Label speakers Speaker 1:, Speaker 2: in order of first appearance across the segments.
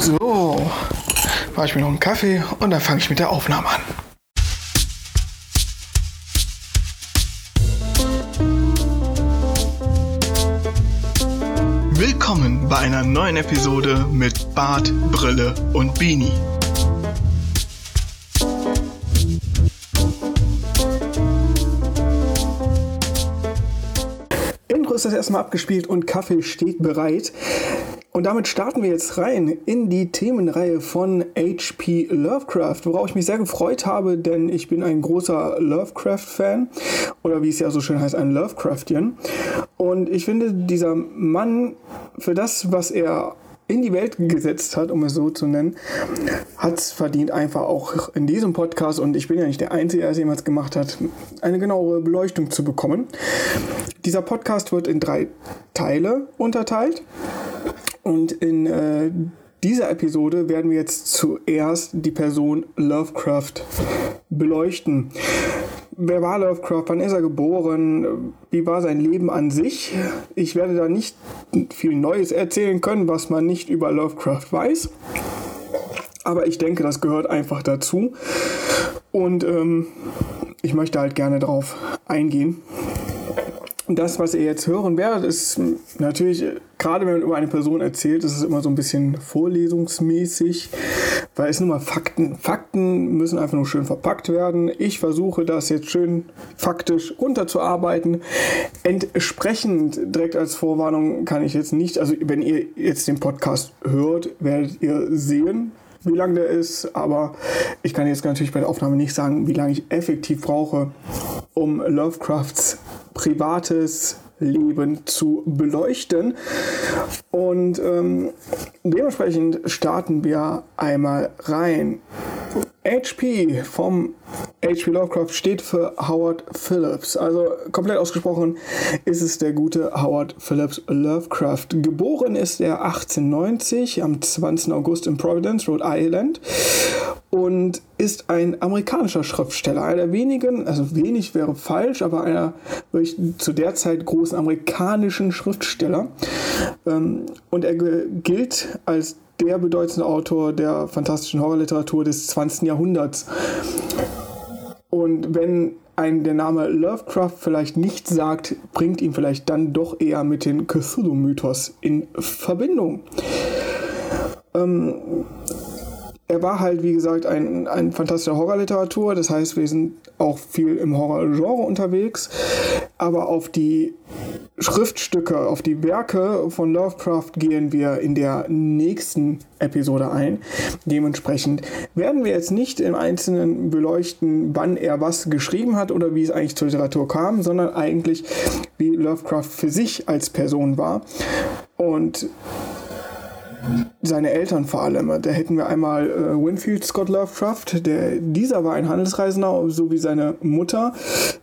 Speaker 1: So, mache ich mir noch einen Kaffee und dann fange ich mit der Aufnahme an. Willkommen bei einer neuen Episode mit Bart, Brille und Beanie. Intro ist das erstmal abgespielt und Kaffee steht bereit. Und damit starten wir jetzt rein in die Themenreihe von H.P. Lovecraft, worauf ich mich sehr gefreut habe, denn ich bin ein großer Lovecraft-Fan oder wie es ja so schön heißt, ein Lovecraftian. Und ich finde, dieser Mann für das, was er in die Welt gesetzt hat, um es so zu nennen, hat es verdient, einfach auch in diesem Podcast, und ich bin ja nicht der Einzige, der es jemals gemacht hat, eine genauere Beleuchtung zu bekommen. Dieser Podcast wird in drei Teile unterteilt. Und in äh, dieser Episode werden wir jetzt zuerst die Person Lovecraft beleuchten. Wer war Lovecraft? Wann ist er geboren? Wie war sein Leben an sich? Ich werde da nicht viel Neues erzählen können, was man nicht über Lovecraft weiß. Aber ich denke, das gehört einfach dazu. Und ähm, ich möchte halt gerne darauf eingehen das, was ihr jetzt hören werdet, ist natürlich, gerade wenn man über eine Person erzählt, ist es immer so ein bisschen vorlesungsmäßig, weil es nun mal Fakten. Fakten müssen einfach nur schön verpackt werden. Ich versuche das jetzt schön faktisch runterzuarbeiten. Entsprechend, direkt als Vorwarnung, kann ich jetzt nicht, also wenn ihr jetzt den Podcast hört, werdet ihr sehen, wie lang der ist, aber ich kann jetzt natürlich bei der Aufnahme nicht sagen, wie lange ich effektiv brauche, um Lovecrafts privates Leben zu beleuchten. Und ähm, dementsprechend starten wir einmal rein. HP vom HP Lovecraft steht für Howard Phillips. Also komplett ausgesprochen ist es der gute Howard Phillips Lovecraft. Geboren ist er 1890 am 20. August in Providence, Rhode Island und ist ein amerikanischer Schriftsteller. Einer der wenigen, also wenig wäre falsch, aber einer wirklich zu der Zeit großen amerikanischen Schriftsteller. Ähm, und er gilt als der bedeutende Autor der fantastischen Horrorliteratur des 20. Jahrhunderts. Und wenn ein der Name Lovecraft vielleicht nicht sagt, bringt ihn vielleicht dann doch eher mit dem Cthulhu-Mythos in Verbindung. Ähm, er war halt, wie gesagt, ein, ein fantastischer Horrorliteratur. Das heißt, wir sind auch viel im Horrorgenre unterwegs. Aber auf die Schriftstücke, auf die Werke von Lovecraft gehen wir in der nächsten Episode ein. Dementsprechend werden wir jetzt nicht im Einzelnen beleuchten, wann er was geschrieben hat oder wie es eigentlich zur Literatur kam, sondern eigentlich, wie Lovecraft für sich als Person war. Und seine Eltern vor allem. Da hätten wir einmal äh, Winfield Scott Lovecraft, der, dieser war ein Handelsreisender, so wie seine Mutter,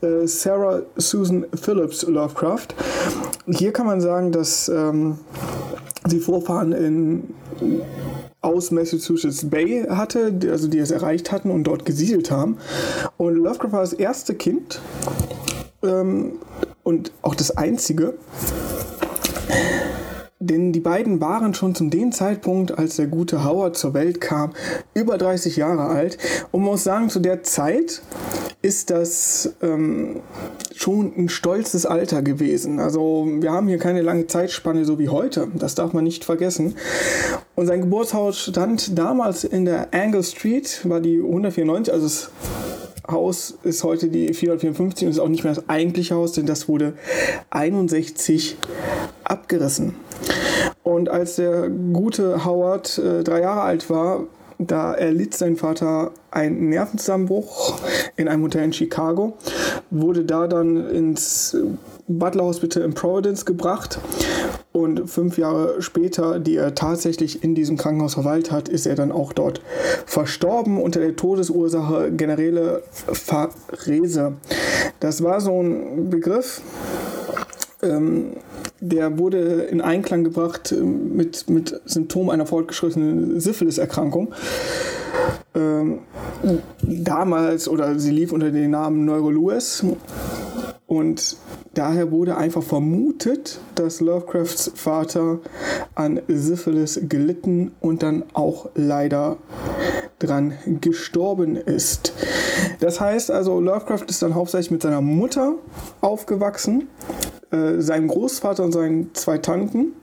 Speaker 1: äh, Sarah Susan Phillips Lovecraft. Hier kann man sagen, dass ähm, sie Vorfahren in aus Massachusetts Bay hatte, also die es erreicht hatten und dort gesiedelt haben. Und Lovecraft war das erste Kind ähm, und auch das einzige, denn die beiden waren schon zu dem Zeitpunkt, als der gute Howard zur Welt kam, über 30 Jahre alt. Und man muss sagen, zu der Zeit ist das ähm, schon ein stolzes Alter gewesen. Also wir haben hier keine lange Zeitspanne so wie heute. Das darf man nicht vergessen. Und sein Geburtshaus stand damals in der Angle Street, war die 194, also das Haus ist heute die 454 und ist auch nicht mehr das eigentliche Haus, denn das wurde 61 abgerissen. Und als der gute Howard äh, drei Jahre alt war, da erlitt sein Vater einen Nervenzusammenbruch in einem Hotel in Chicago, wurde da dann ins Butler Hospital in Providence gebracht und fünf Jahre später, die er tatsächlich in diesem Krankenhaus verweilt hat, ist er dann auch dort verstorben unter der Todesursache generelle Pharese. Das war so ein Begriff, ähm, der wurde in Einklang gebracht ähm, mit, mit Symptomen einer fortgeschrittenen Syphilis-Erkrankung. Ähm, damals, oder sie lief unter dem Namen Neuro-Lewis. Und daher wurde einfach vermutet, dass Lovecrafts Vater an Syphilis gelitten und dann auch leider dran gestorben ist. Das heißt also, Lovecraft ist dann hauptsächlich mit seiner Mutter aufgewachsen, äh, seinem Großvater und seinen zwei Tanten.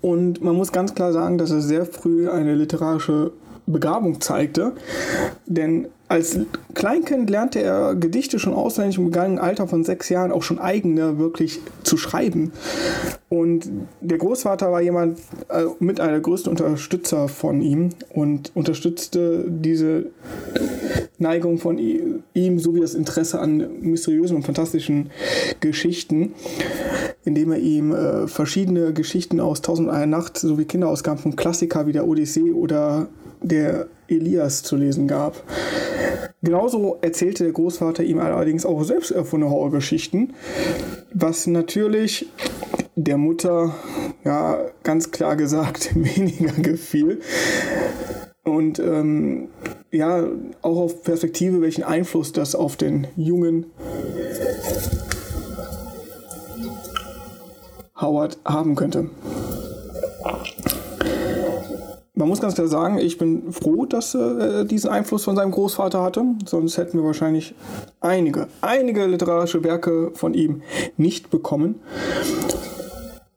Speaker 1: Und man muss ganz klar sagen, dass er sehr früh eine literarische Begabung zeigte. Denn als Kleinkind lernte er Gedichte schon auswendig und begann im Alter von sechs Jahren auch schon eigene wirklich zu schreiben. Und der Großvater war jemand äh, mit einer der größten Unterstützer von ihm und unterstützte diese Neigung von ihm sowie das Interesse an mysteriösen und fantastischen Geschichten, indem er ihm äh, verschiedene Geschichten aus Tausend Nacht sowie Kinderausgaben von Klassiker wie der Odyssee oder der Elias zu lesen gab. Genauso erzählte der Großvater ihm allerdings auch selbst erfundene Horrorgeschichten, was natürlich der Mutter, ja, ganz klar gesagt, weniger gefiel. Und ähm, ja, auch auf Perspektive, welchen Einfluss das auf den jungen Howard haben könnte man muss ganz klar sagen, ich bin froh, dass er äh, diesen Einfluss von seinem Großvater hatte. Sonst hätten wir wahrscheinlich einige, einige literarische Werke von ihm nicht bekommen.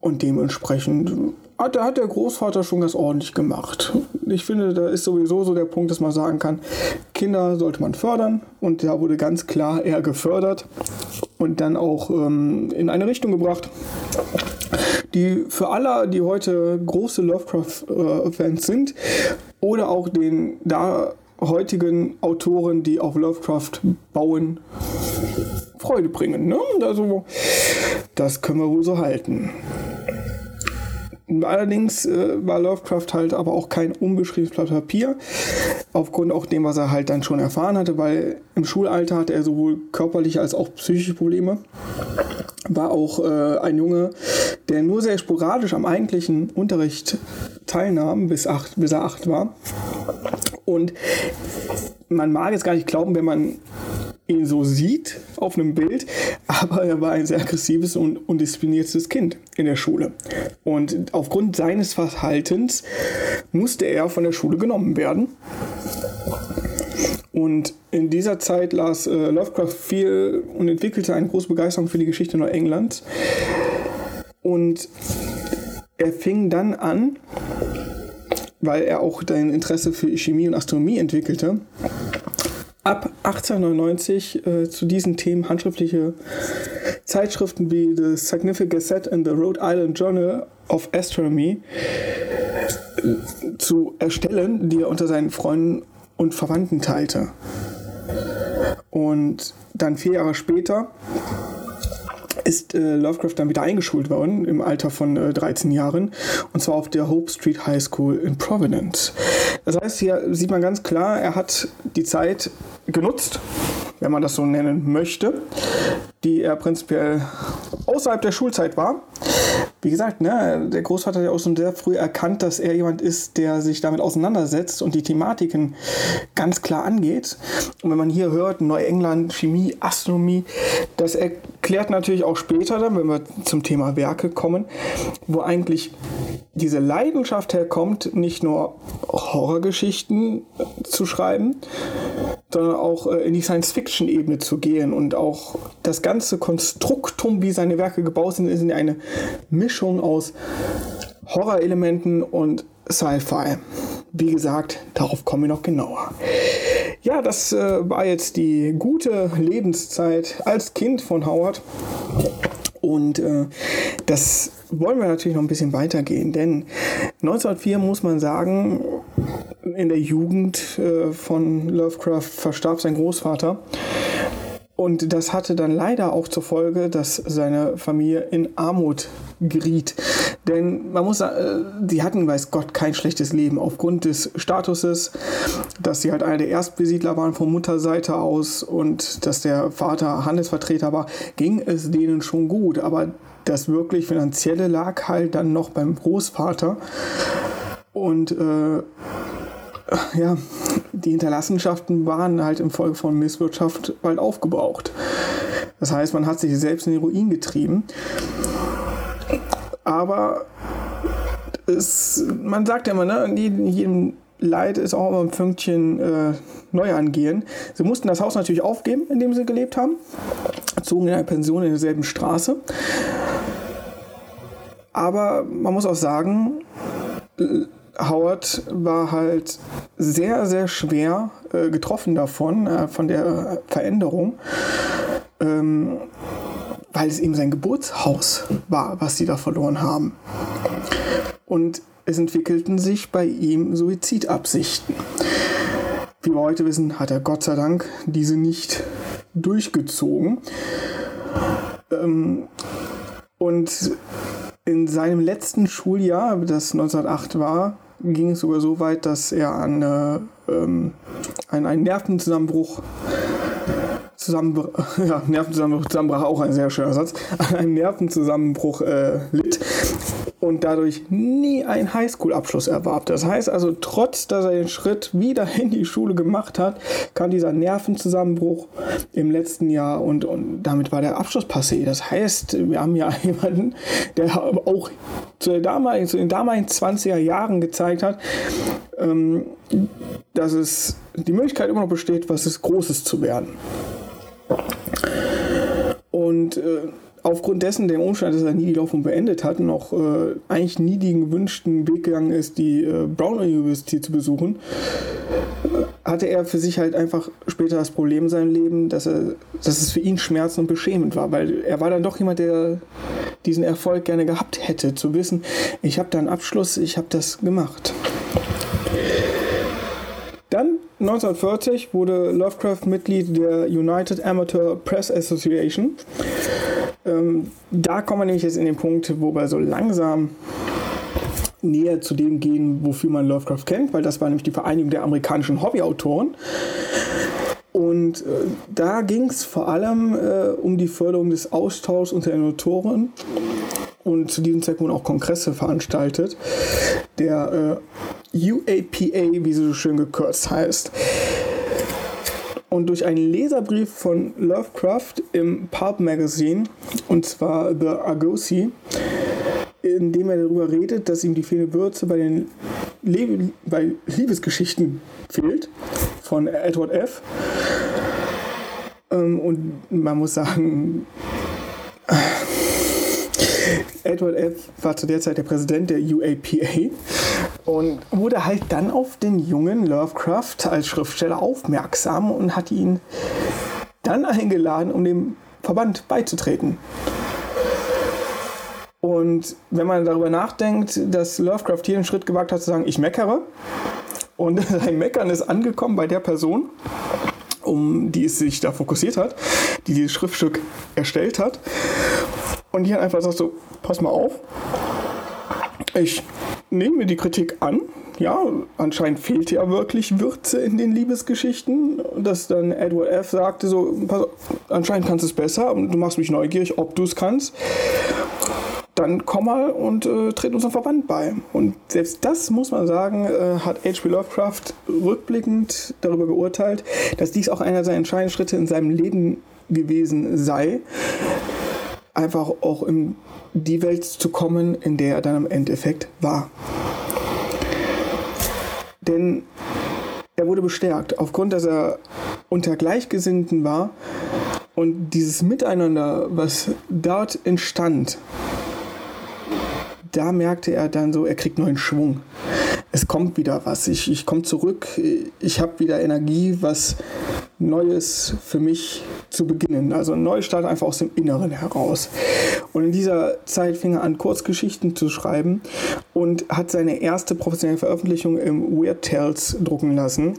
Speaker 1: Und dementsprechend hat, hat der Großvater schon ganz ordentlich gemacht. Ich finde, da ist sowieso so der Punkt, dass man sagen kann, Kinder sollte man fördern. Und da wurde ganz klar er gefördert und dann auch ähm, in eine Richtung gebracht die für alle, die heute große Lovecraft-Fans sind, oder auch den da heutigen Autoren, die auf Lovecraft bauen, Freude bringen. Ne? Also, das können wir wohl so halten. Allerdings äh, war Lovecraft halt aber auch kein unbeschriebenes Blatt Papier, aufgrund auch dem, was er halt dann schon erfahren hatte, weil im Schulalter hatte er sowohl körperliche als auch psychische Probleme. War auch äh, ein Junge, der nur sehr sporadisch am eigentlichen Unterricht teilnahm, bis, acht, bis er acht war. Und man mag es gar nicht glauben, wenn man ihn so sieht auf einem Bild, aber er war ein sehr aggressives und undiszipliniertes Kind in der Schule. Und aufgrund seines Verhaltens musste er von der Schule genommen werden. Und in dieser Zeit las äh, Lovecraft viel und entwickelte eine große Begeisterung für die Geschichte Neuenglands. Und er fing dann an, weil er auch ein Interesse für Chemie und Astronomie entwickelte, ab 1899 äh, zu diesen Themen handschriftliche Zeitschriften wie The Significant Gazette and the Rhode Island Journal of Astronomy äh, zu erstellen, die er unter seinen Freunden und Verwandten teilte. Und dann vier Jahre später ist äh, Lovecraft dann wieder eingeschult worden im Alter von äh, 13 Jahren und zwar auf der Hope Street High School in Providence. Das heißt, hier sieht man ganz klar, er hat die Zeit genutzt, wenn man das so nennen möchte, die er prinzipiell außerhalb der Schulzeit war. Wie gesagt, ne, der Großvater hat ja auch schon sehr früh erkannt, dass er jemand ist, der sich damit auseinandersetzt und die Thematiken ganz klar angeht. Und wenn man hier hört, Neuengland, Chemie, Astronomie, das erklärt natürlich auch später dann, wenn wir zum Thema Werke kommen, wo eigentlich diese Leidenschaft herkommt, nicht nur Horrorgeschichten zu schreiben, sondern auch äh, in die Science-Fiction-Ebene zu gehen und auch das ganze Konstruktum, wie seine Werke gebaut sind, ist eine Mischung aus Horrorelementen und Sci-Fi. Wie gesagt, darauf kommen wir noch genauer. Ja, das äh, war jetzt die gute Lebenszeit als Kind von Howard. Und äh, das wollen wir natürlich noch ein bisschen weitergehen, denn 1904 muss man sagen, in der Jugend äh, von Lovecraft verstarb sein Großvater. Und das hatte dann leider auch zur Folge, dass seine Familie in Armut geriet. Denn man muss sagen, äh, die hatten, weiß Gott, kein schlechtes Leben. Aufgrund des Statuses, dass sie halt einer der Erstbesiedler waren von Mutterseite aus und dass der Vater Handelsvertreter war, ging es denen schon gut. Aber das wirklich Finanzielle lag halt dann noch beim Großvater. Und äh, ja, die Hinterlassenschaften waren halt im Folge von Misswirtschaft bald aufgebraucht. Das heißt, man hat sich selbst in den Ruin getrieben. Aber es, man sagt ja immer, ne, in jedem Leid ist auch immer ein Fünkchen äh, Neuangehen. Sie mussten das Haus natürlich aufgeben, in dem sie gelebt haben, zogen in eine Pension in derselben Straße. Aber man muss auch sagen, Howard war halt sehr, sehr schwer äh, getroffen davon, äh, von der Veränderung, ähm, weil es eben sein Geburtshaus war, was sie da verloren haben. Und es entwickelten sich bei ihm Suizidabsichten. Wie wir heute wissen, hat er Gott sei Dank diese nicht durchgezogen. Ähm, und in seinem letzten Schuljahr, das 1908 war, ging es sogar so weit, dass er an, äh, an einen Nervenzusammenbruch Zusammenbruch, ja, Nervenzusammenbruch, Zusammenbruch, auch ein sehr schöner Satz, an einem Nervenzusammenbruch äh, litt und dadurch nie einen Highschool-Abschluss erwarb. Das heißt also, trotz dass er den Schritt wieder in die Schule gemacht hat, kam dieser Nervenzusammenbruch im letzten Jahr und, und damit war der Abschluss passé. Das heißt, wir haben ja jemanden, der auch zu, der damaligen, zu den damaligen 20er Jahren gezeigt hat, ähm, dass es die Möglichkeit immer noch besteht, was ist Großes zu werden. Und äh, aufgrund dessen, der Umstand, dass er nie die Laufung beendet hat, noch äh, eigentlich nie den gewünschten Weg gegangen ist, die äh, Brown University zu besuchen, hatte er für sich halt einfach später das Problem in seinem Leben, dass, er, dass es für ihn schmerzend und beschämend war, weil er war dann doch jemand, der diesen Erfolg gerne gehabt hätte, zu wissen, ich habe da einen Abschluss, ich habe das gemacht. Dann 1940 wurde Lovecraft Mitglied der United Amateur Press Association. Ähm, da kommen wir nämlich jetzt in den Punkt, wo wir so langsam näher zu dem gehen, wofür man Lovecraft kennt, weil das war nämlich die Vereinigung der amerikanischen Hobbyautoren. Und äh, da ging es vor allem äh, um die Förderung des Austauschs unter den Autoren. Und zu diesem Zweck wurden auch Kongresse veranstaltet. Der äh, UAPA, wie sie so schön gekürzt heißt. Und durch einen Leserbrief von Lovecraft im Pulp Magazine, und zwar The Argosy, in dem er darüber redet, dass ihm die fehlende Würze bei den Le bei Liebesgeschichten fehlt, von Edward F. Ähm, und man muss sagen, Edward F. war zu der Zeit der Präsident der UAPA und wurde halt dann auf den jungen Lovecraft als Schriftsteller aufmerksam und hat ihn dann eingeladen, um dem Verband beizutreten. Und wenn man darüber nachdenkt, dass Lovecraft hier einen Schritt gewagt hat zu sagen, ich meckere, und sein Meckern ist angekommen bei der Person, um die es sich da fokussiert hat, die dieses Schriftstück erstellt hat. Und hier einfach sagt so, pass mal auf, ich nehme mir die Kritik an. Ja, anscheinend fehlt ja wirklich Würze in den Liebesgeschichten. Dass dann Edward F. sagte so, pass, anscheinend kannst du es besser und du machst mich neugierig, ob du es kannst. Dann komm mal und äh, tritt unserem Verband bei. Und selbst das, muss man sagen, äh, hat H.P. Lovecraft rückblickend darüber geurteilt, dass dies auch einer seiner entscheidenden Schritte in seinem Leben gewesen sei. Einfach auch in die Welt zu kommen, in der er dann im Endeffekt war. Denn er wurde bestärkt, aufgrund, dass er unter Gleichgesinnten war und dieses Miteinander, was dort entstand, da merkte er dann so, er kriegt neuen Schwung. Es kommt wieder was. Ich, ich komme zurück. Ich habe wieder Energie, was Neues für mich zu beginnen. Also ein Neustart einfach aus dem Inneren heraus. Und in dieser Zeit fing er an, Kurzgeschichten zu schreiben und hat seine erste professionelle Veröffentlichung im Weird Tales drucken lassen.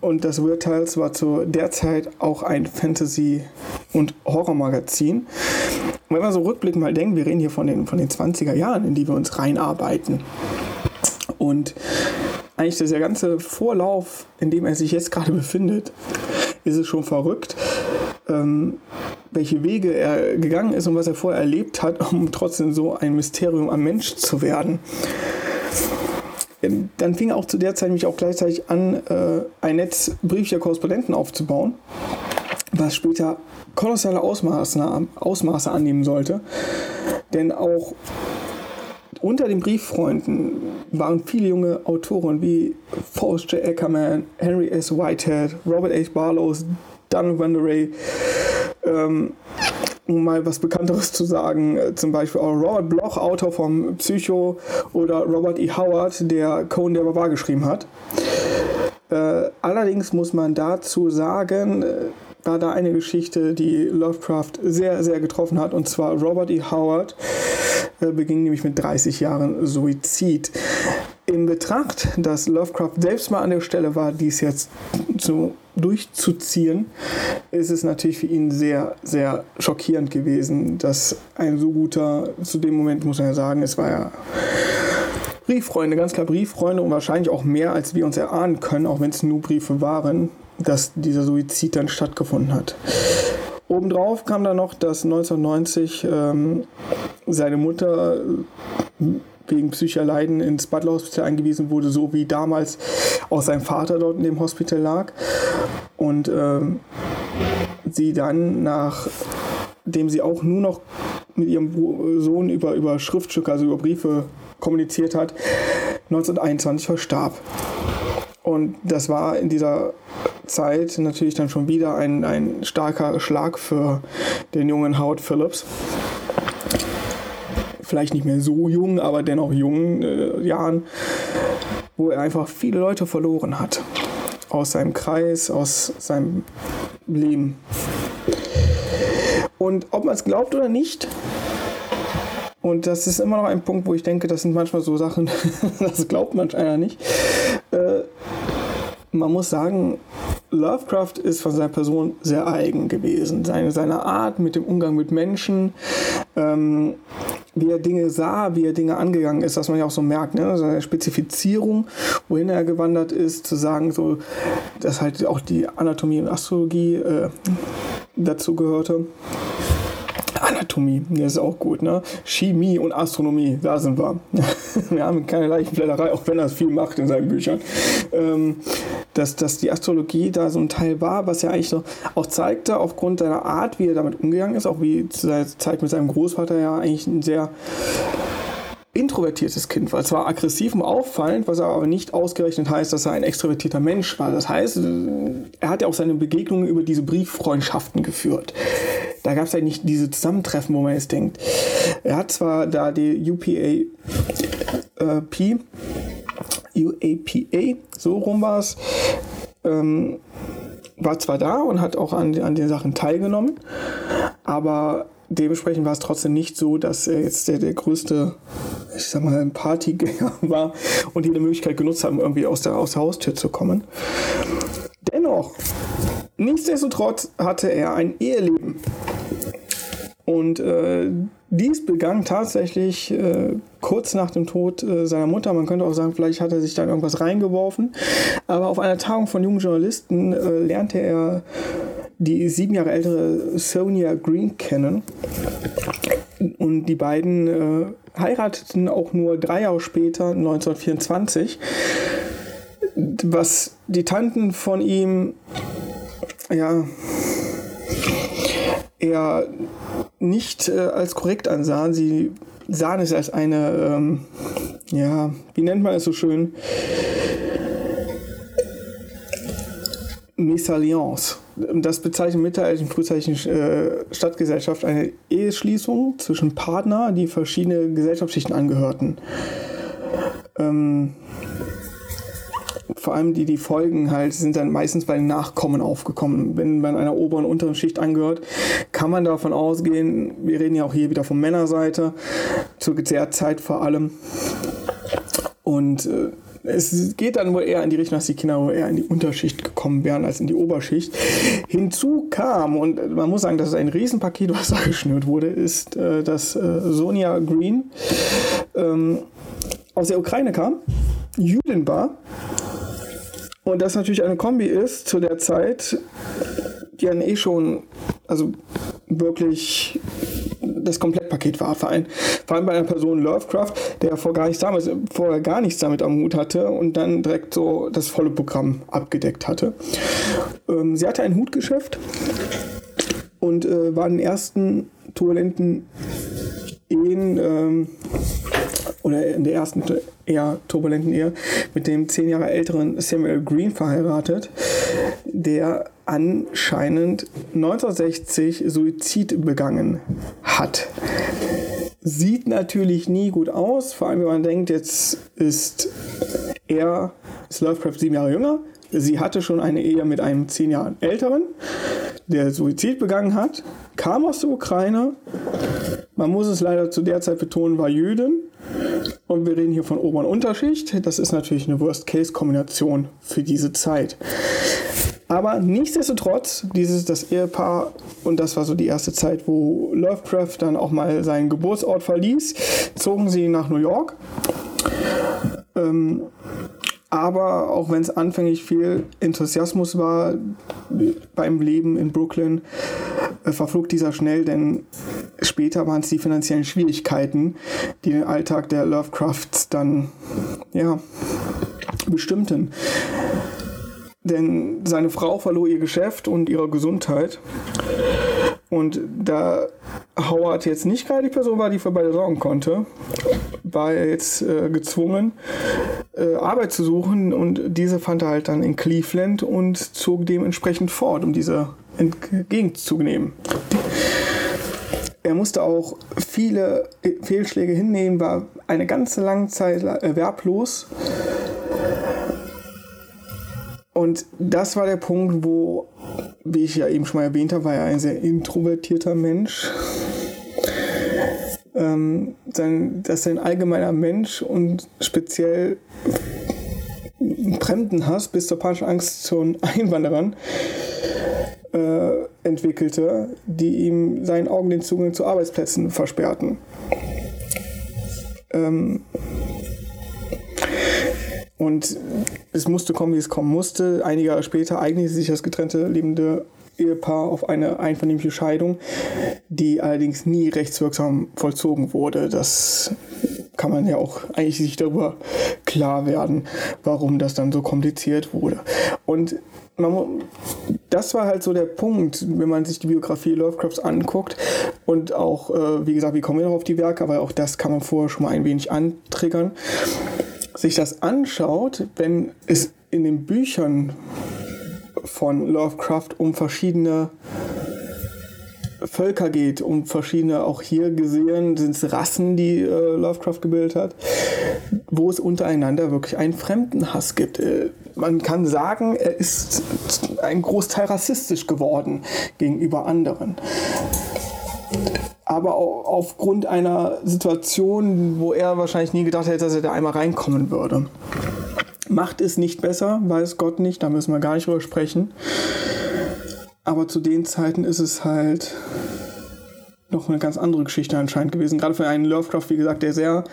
Speaker 1: Und das Weird Tales war zu der Zeit auch ein Fantasy- und Horrormagazin. Und wenn wir so rückblickend mal denken, wir reden hier von den, von den 20er Jahren, in die wir uns reinarbeiten. Und eigentlich der ganze Vorlauf, in dem er sich jetzt gerade befindet, ist es schon verrückt, ähm, welche Wege er gegangen ist und was er vorher erlebt hat, um trotzdem so ein Mysterium am Mensch zu werden. Dann fing auch zu der Zeit mich auch gleichzeitig an, äh, ein Netz brieflicher Korrespondenten aufzubauen was später kolossale Ausmaße, Ausmaße annehmen sollte. Denn auch unter den Brieffreunden waren viele junge Autoren wie Forrest J. Ackerman, Henry S. Whitehead, Robert H. Barlow, Donald Wanderay, ähm, um mal was Bekannteres zu sagen, äh, zum Beispiel auch Robert Bloch, Autor von Psycho, oder Robert E. Howard, der Cohen der Barbar geschrieben hat. Äh, allerdings muss man dazu sagen, äh, war da eine Geschichte, die Lovecraft sehr, sehr getroffen hat, und zwar Robert E. Howard äh, beging nämlich mit 30 Jahren Suizid. In Betracht, dass Lovecraft selbst mal an der Stelle war, dies jetzt zu, durchzuziehen, ist es natürlich für ihn sehr, sehr schockierend gewesen, dass ein so guter, zu dem Moment muss man ja sagen, es war ja Brieffreunde, ganz klar Brieffreunde und wahrscheinlich auch mehr, als wir uns erahnen können, auch wenn es nur Briefe waren, dass dieser Suizid dann stattgefunden hat. Obendrauf kam dann noch, dass 1990 ähm, seine Mutter äh, wegen psychischer Leiden ins Butler Hospital eingewiesen wurde, so wie damals auch sein Vater dort in dem Hospital lag. Und ähm, sie dann, nachdem sie auch nur noch mit ihrem Sohn über, über Schriftstücke, also über Briefe kommuniziert hat, 1921 verstarb. Und das war in dieser Zeit natürlich dann schon wieder ein, ein starker Schlag für den jungen Howard Phillips. Vielleicht nicht mehr so jung, aber dennoch jungen äh, Jahren, wo er einfach viele Leute verloren hat. Aus seinem Kreis, aus seinem Leben. Und ob man es glaubt oder nicht, und das ist immer noch ein Punkt, wo ich denke, das sind manchmal so Sachen, das glaubt manch einer nicht. Äh, man muss sagen, Lovecraft ist von seiner Person sehr eigen gewesen. Seine, seine Art mit dem Umgang mit Menschen, ähm, wie er Dinge sah, wie er Dinge angegangen ist, was man ja auch so merkt. Ne? Seine Spezifizierung, wohin er gewandert ist, zu sagen, so, dass halt auch die Anatomie und Astrologie äh, dazu gehörte. Anatomie, das ist auch gut, ne? Chemie und Astronomie, da sind wir. wir haben keine Leichenfledderei, auch wenn er viel macht in seinen Büchern. Ähm, dass, dass die Astrologie da so ein Teil war, was ja eigentlich so auch zeigte, aufgrund seiner Art, wie er damit umgegangen ist, auch wie zu seiner Zeit mit seinem Großvater ja eigentlich ein sehr introvertiertes Kind war. Zwar aggressiv und auffallend, was aber nicht ausgerechnet heißt, dass er ein extrovertierter Mensch war. Das heißt, er hat ja auch seine Begegnungen über diese Brieffreundschaften geführt. Da gab es ja nicht diese Zusammentreffen, wo man jetzt denkt. Er hat zwar da die UPA äh, UAPA, so rum war es, ähm, war zwar da und hat auch an, an den Sachen teilgenommen, aber dementsprechend war es trotzdem nicht so, dass er jetzt der, der größte, ich sag mal, Partygänger war und jede Möglichkeit genutzt haben, irgendwie aus der, aus der Haustür zu kommen. Dennoch, nichtsdestotrotz hatte er ein Eheleben. Und äh, dies begann tatsächlich äh, kurz nach dem Tod äh, seiner Mutter. Man könnte auch sagen, vielleicht hat er sich dann irgendwas reingeworfen. Aber auf einer Tagung von jungen Journalisten äh, lernte er die sieben Jahre ältere Sonia Green kennen. Und die beiden äh, heirateten auch nur drei Jahre später, 1924. Was die Tanten von ihm, ja, eher nicht äh, als korrekt ansahen. Sie sahen es als eine, ähm, ja, wie nennt man es so schön? Mesalliance. Das bezeichnet mittelalterlichen frühzeitlichen äh, Stadtgesellschaft eine Eheschließung zwischen Partnern, die verschiedene Gesellschaftsschichten angehörten. Ähm, vor allem die, die Folgen halt sind dann meistens bei den Nachkommen aufgekommen. Wenn man einer oberen und unteren Schicht angehört, kann man davon ausgehen, wir reden ja auch hier wieder von Männerseite, zur der Zeit vor allem. Und äh, es geht dann wohl eher in die Richtung, dass die Kinder wohl eher in die Unterschicht gekommen wären als in die Oberschicht. Hinzu kam, und man muss sagen, dass es ein Riesenpaket, was da geschnürt wurde, ist, äh, dass äh, Sonja Green ähm, aus der Ukraine kam, Jüdin war und das natürlich eine Kombi ist zu der Zeit, die dann eh schon, also wirklich das Komplettpaket war. Vor allem, vor allem bei einer Person Lovecraft, der vor gar nichts damit, vorher gar nichts damit am Hut hatte und dann direkt so das volle Programm abgedeckt hatte. Ähm, sie hatte ein Hutgeschäft und äh, war den ersten turbulenten Ehen ähm, oder in der ersten eher turbulenten Ehe mit dem zehn Jahre älteren Samuel Green verheiratet, der anscheinend 1960 Suizid begangen hat. Sieht natürlich nie gut aus, vor allem wenn man denkt, jetzt ist er, ist Lovecraft sieben Jahre jünger, sie hatte schon eine Ehe mit einem zehn Jahre älteren, der Suizid begangen hat, kam aus der Ukraine, man muss es leider zu der Zeit betonen, war Jüdin. Und wir reden hier von Ober- und Unterschicht. Das ist natürlich eine Worst-Case-Kombination für diese Zeit. Aber nichtsdestotrotz, dieses das Ehepaar, und das war so die erste Zeit, wo Lovecraft dann auch mal seinen Geburtsort verließ, zogen sie nach New York. Ähm, aber auch wenn es anfänglich viel Enthusiasmus war beim Leben in Brooklyn, äh, verflog dieser schnell, denn später waren es die finanziellen Schwierigkeiten, die den Alltag der Lovecrafts dann ja, bestimmten. Denn seine Frau verlor ihr Geschäft und ihre Gesundheit. Und da Howard jetzt nicht gerade die Person war, die für beide sorgen konnte, war er jetzt äh, gezwungen, äh, Arbeit zu suchen und diese fand er halt dann in Cleveland und zog dementsprechend fort, um diese entgegenzunehmen. Er musste auch viele Fehlschläge hinnehmen, war eine ganze lange Zeit erwerblos. Und das war der Punkt, wo, wie ich ja eben schon mal erwähnt habe, war er ein sehr introvertierter Mensch. Ähm, sein, dass ein allgemeiner Mensch und speziell Fremdenhass bis zur panischen Angst zu Einwanderern äh, entwickelte, die ihm seinen Augen den Zugang zu Arbeitsplätzen versperrten. Ähm, und es musste kommen, wie es kommen musste. Einige Jahre später eignete sich das getrennte lebende Ehepaar auf eine einvernehmliche Scheidung, die allerdings nie rechtswirksam vollzogen wurde. Das kann man ja auch eigentlich sich darüber klar werden, warum das dann so kompliziert wurde. Und man, das war halt so der Punkt, wenn man sich die Biografie Lovecrafts anguckt und auch, äh, wie gesagt, wie kommen wir noch auf die Werke, aber auch das kann man vorher schon mal ein wenig antriggern. Sich das anschaut, wenn es in den Büchern von Lovecraft um verschiedene Völker geht, um verschiedene, auch hier gesehen, sind es Rassen, die äh, Lovecraft gebildet hat, wo es untereinander wirklich einen Fremdenhass gibt. Äh, man kann sagen, er ist ein Großteil rassistisch geworden gegenüber anderen. Aber auch aufgrund einer Situation, wo er wahrscheinlich nie gedacht hätte, dass er da einmal reinkommen würde. Macht es nicht besser, weiß Gott nicht, da müssen wir gar nicht drüber sprechen. Aber zu den Zeiten ist es halt noch eine ganz andere Geschichte anscheinend gewesen. Gerade für einen Lovecraft, wie gesagt, der sehr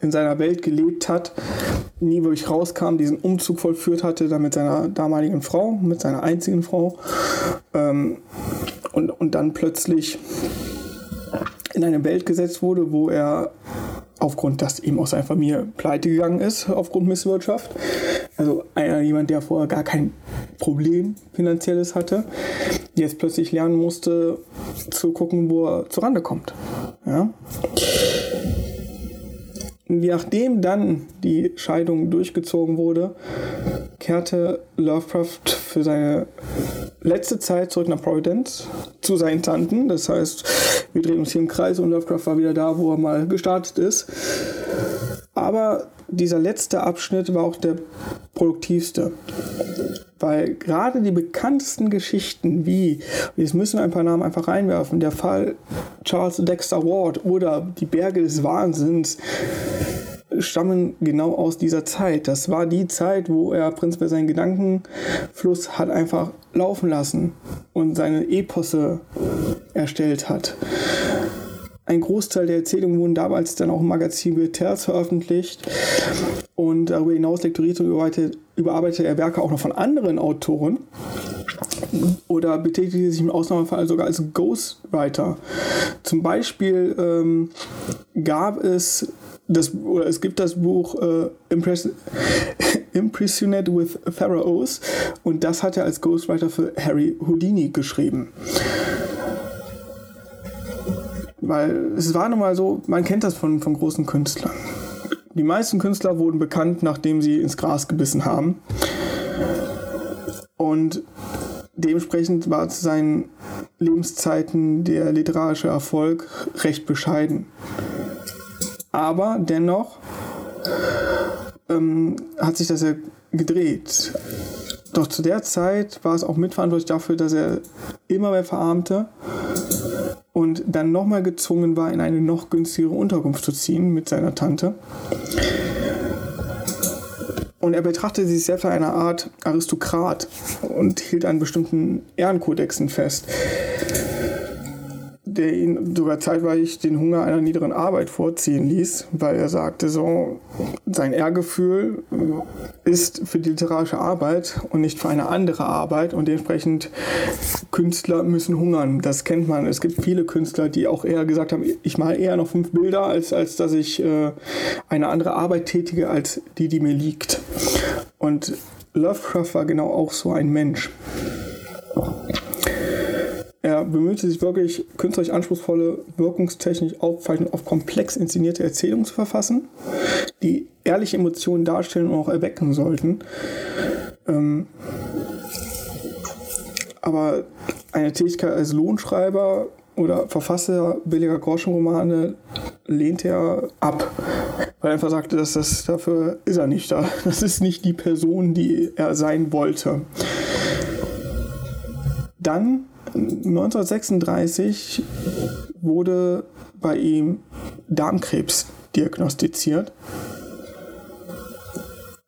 Speaker 1: in seiner Welt gelebt hat, nie wirklich rauskam, diesen Umzug vollführt hatte, dann mit seiner damaligen Frau, mit seiner einzigen Frau. Ähm, und, und dann plötzlich in eine Welt gesetzt wurde, wo er aufgrund, dass eben auch seine Familie pleite gegangen ist, aufgrund Misswirtschaft. Also einer, jemand, der vorher gar kein Problem finanzielles hatte, jetzt plötzlich lernen musste, zu gucken, wo er zurande kommt. Ja? Nachdem dann die Scheidung durchgezogen wurde, kehrte Lovecraft für seine letzte Zeit zurück nach Providence zu seinen Tanten. Das heißt, wir drehen uns hier im Kreis und Lovecraft war wieder da, wo er mal gestartet ist. Aber dieser letzte Abschnitt war auch der produktivste. Weil gerade die bekanntesten Geschichten wie, jetzt müssen wir ein paar Namen einfach reinwerfen, der Fall Charles Dexter Ward oder die Berge des Wahnsinns, stammen genau aus dieser Zeit. Das war die Zeit, wo er prinzipiell seinen Gedankenfluss hat einfach laufen lassen und seine Eposse erstellt hat. Ein Großteil der Erzählungen wurden damals dann auch im Magazin Militaires veröffentlicht und darüber hinaus lektorierte und überarbeitete er Werke auch noch von anderen Autoren oder betätigte sich im Ausnahmefall sogar als Ghostwriter. Zum Beispiel ähm, gab es das, oder es gibt das Buch äh, Impress Imprisoned with Pharaohs und das hat er als Ghostwriter für Harry Houdini geschrieben. Weil es war nun mal so, man kennt das von, von großen Künstlern. Die meisten Künstler wurden bekannt, nachdem sie ins Gras gebissen haben. Und dementsprechend war zu seinen Lebenszeiten der literarische Erfolg recht bescheiden. Aber dennoch ähm, hat sich das ja gedreht. Doch zu der Zeit war es auch mitverantwortlich dafür, dass er immer mehr verarmte und dann nochmal gezwungen war, in eine noch günstigere Unterkunft zu ziehen mit seiner Tante. Und er betrachtete sich selbst als eine Art Aristokrat und hielt an bestimmten Ehrenkodexen fest der ihn sogar zeitweilig den Hunger einer niederen Arbeit vorziehen ließ, weil er sagte, so sein Ehrgefühl ist für die literarische Arbeit und nicht für eine andere Arbeit und dementsprechend Künstler müssen hungern. Das kennt man. Es gibt viele Künstler, die auch eher gesagt haben, ich male eher noch fünf Bilder, als, als dass ich äh, eine andere Arbeit tätige, als die, die mir liegt. Und Lovecraft war genau auch so ein Mensch. Er bemühte sich wirklich, künstlerisch anspruchsvolle, wirkungstechnisch auffallend auf komplex inszenierte Erzählungen zu verfassen, die ehrliche Emotionen darstellen und auch erwecken sollten. Ähm, aber eine Tätigkeit als Lohnschreiber oder Verfasser billiger Groschenromane lehnte er ab, weil er einfach sagte, dass das dafür ist er nicht da. Das ist nicht die Person, die er sein wollte. Dann 1936 wurde bei ihm Darmkrebs diagnostiziert.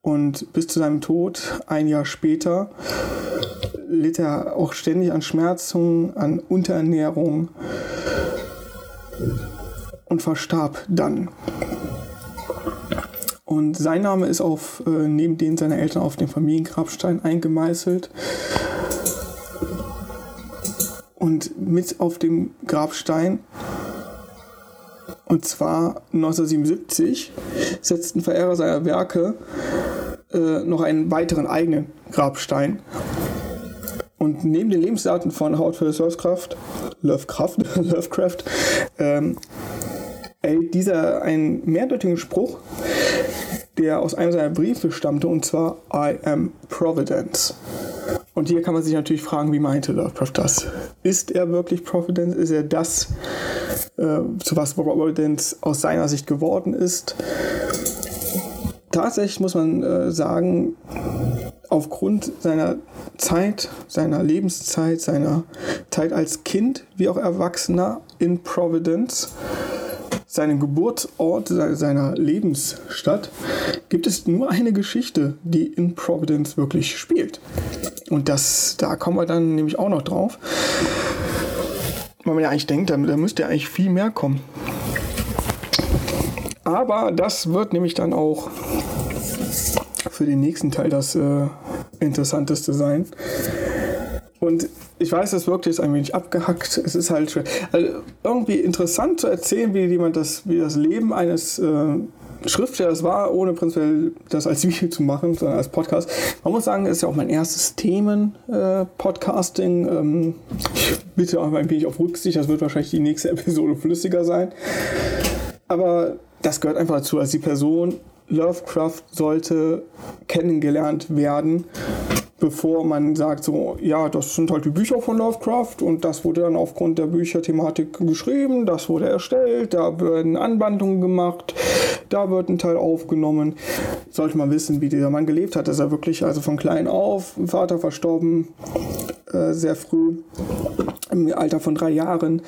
Speaker 1: Und bis zu seinem Tod, ein Jahr später, litt er auch ständig an Schmerzen, an Unterernährung und verstarb dann. Und sein Name ist auf, äh, neben den seiner Eltern auf dem Familiengrabstein eingemeißelt. Und mit auf dem Grabstein, und zwar 1977, setzten Verehrer seiner Werke äh, noch einen weiteren eigenen Grabstein. Und neben den Lebensdaten von Howard Lovecraft, Lovecraft, Lovecraft ähm, erhielt dieser einen mehrdeutigen Spruch, der aus einem seiner Briefe stammte, und zwar I am Providence. Und hier kann man sich natürlich fragen, wie meinte Lovecraft das? Ist er wirklich Providence? Ist er das, äh, zu was Providence aus seiner Sicht geworden ist? Tatsächlich muss man äh, sagen, aufgrund seiner Zeit, seiner Lebenszeit, seiner Zeit als Kind wie auch Erwachsener in Providence, seinem Geburtsort, seiner Lebensstadt, gibt es nur eine Geschichte, die in Providence wirklich spielt. Und das, da kommen wir dann nämlich auch noch drauf. Weil man ja eigentlich denkt, da, da müsste ja eigentlich viel mehr kommen. Aber das wird nämlich dann auch für den nächsten Teil das äh, Interessanteste sein. Und ich weiß, das wirkt jetzt ein wenig abgehackt. Es ist halt schwer. Also irgendwie interessant zu erzählen, wie jemand das, wie das Leben eines äh, Schriftstellers war, ohne prinzipiell das als Video zu machen, sondern als Podcast. Man muss sagen, es ist ja auch mein erstes Themen-Podcasting. Äh, ähm, ich bitte auch ein wenig auf Rücksicht, das wird wahrscheinlich die nächste Episode flüssiger sein. Aber das gehört einfach dazu, als die Person Lovecraft sollte kennengelernt werden bevor man sagt, so, ja, das sind halt die Bücher von Lovecraft und das wurde dann aufgrund der Bücherthematik geschrieben, das wurde erstellt, da werden Anwandlungen gemacht, da wird ein Teil aufgenommen. Sollte man wissen, wie dieser Mann gelebt hat, dass er wirklich, also von klein auf, Vater verstorben, äh, sehr früh, im Alter von drei Jahren,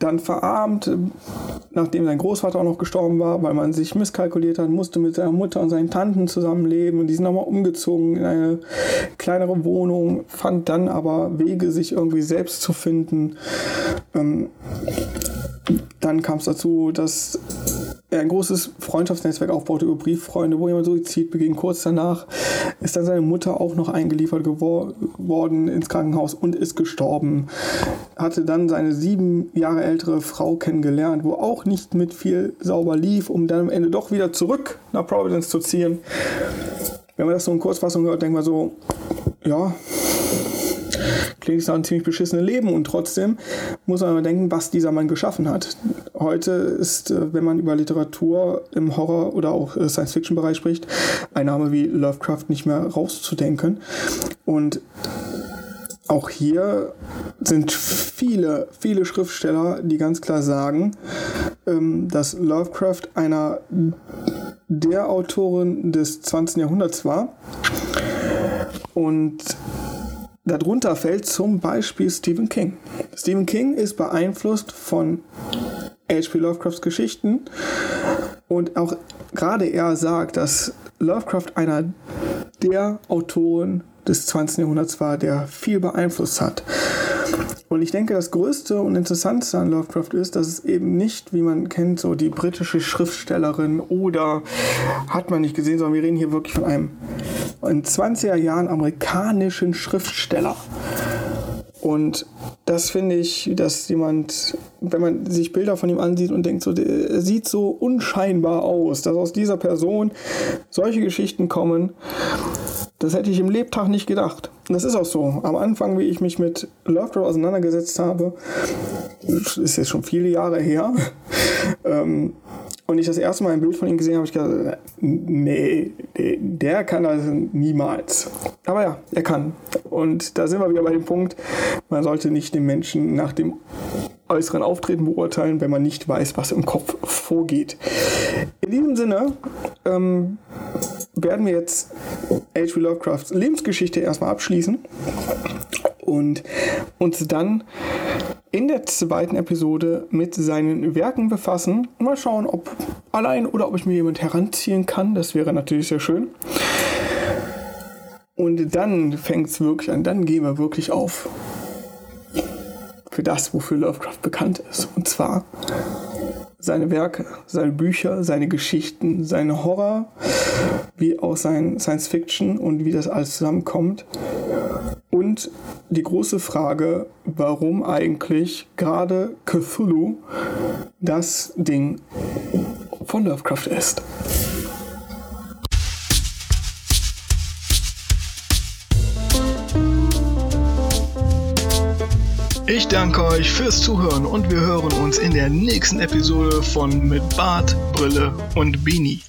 Speaker 1: dann verarmt, nachdem sein Großvater auch noch gestorben war, weil man sich misskalkuliert hat, musste mit seiner Mutter und seinen Tanten zusammenleben und die sind nochmal umgezogen in eine kleinere Wohnung, fand dann aber Wege, sich irgendwie selbst zu finden. Ähm, dann kam es dazu, dass ein großes Freundschaftsnetzwerk aufbaute über Brieffreunde, wo jemand Suizid beging. Kurz danach ist dann seine Mutter auch noch eingeliefert geworden ins Krankenhaus und ist gestorben. Hatte dann seine sieben Jahre ältere Frau kennengelernt, wo auch nicht mit viel sauber lief, um dann am Ende doch wieder zurück nach Providence zu ziehen. wenn man das so in Kurzfassung hört, denkt man so, ja, klingt nach einem ziemlich beschissenen Leben und trotzdem muss man mal denken, was dieser Mann geschaffen hat. Heute ist, äh, wenn man über Literatur im Horror- oder auch äh, Science-Fiction-Bereich spricht, ein Name wie Lovecraft nicht mehr rauszudenken. Und auch hier sind viele, viele Schriftsteller, die ganz klar sagen, ähm, dass Lovecraft einer der Autoren des 20. Jahrhunderts war. Und darunter fällt zum Beispiel Stephen King. Stephen King ist beeinflusst von H.P. Lovecrafts Geschichten und auch gerade er sagt, dass Lovecraft einer der Autoren des 20. Jahrhunderts war, der viel beeinflusst hat. Und ich denke, das Größte und Interessanteste an Lovecraft ist, dass es eben nicht, wie man kennt, so die britische Schriftstellerin oder hat man nicht gesehen, sondern wir reden hier wirklich von einem in 20er Jahren amerikanischen Schriftsteller. Und das finde ich, dass jemand, wenn man sich Bilder von ihm ansieht und denkt, so, der sieht so unscheinbar aus, dass aus dieser Person solche Geschichten kommen, das hätte ich im Lebtag nicht gedacht. Und das ist auch so. Am Anfang, wie ich mich mit Lovecraft auseinandergesetzt habe, ist jetzt schon viele Jahre her, ähm, und ich das erste Mal ein Bild von ihm gesehen habe, ich gedacht, nee, der kann das niemals. Aber ja, er kann. Und da sind wir wieder bei dem Punkt, man sollte nicht den Menschen nach dem äußeren Auftreten beurteilen, wenn man nicht weiß, was im Kopf vorgeht. In diesem Sinne ähm, werden wir jetzt H.P. Lovecrafts Lebensgeschichte erstmal abschließen und uns dann in der zweiten Episode mit seinen Werken befassen. Mal schauen, ob allein oder ob ich mir jemand heranziehen kann. Das wäre natürlich sehr schön. Und dann fängt es wirklich an. Dann gehen wir wirklich auf für das, wofür Lovecraft bekannt ist. Und zwar seine Werke, seine Bücher, seine Geschichten, seine Horror, wie auch sein Science Fiction und wie das alles zusammenkommt. Und die große Frage, warum eigentlich gerade Cthulhu das Ding von Lovecraft ist. Ich danke euch fürs Zuhören und wir hören uns in der nächsten Episode von Mit Bart, Brille und Beanie.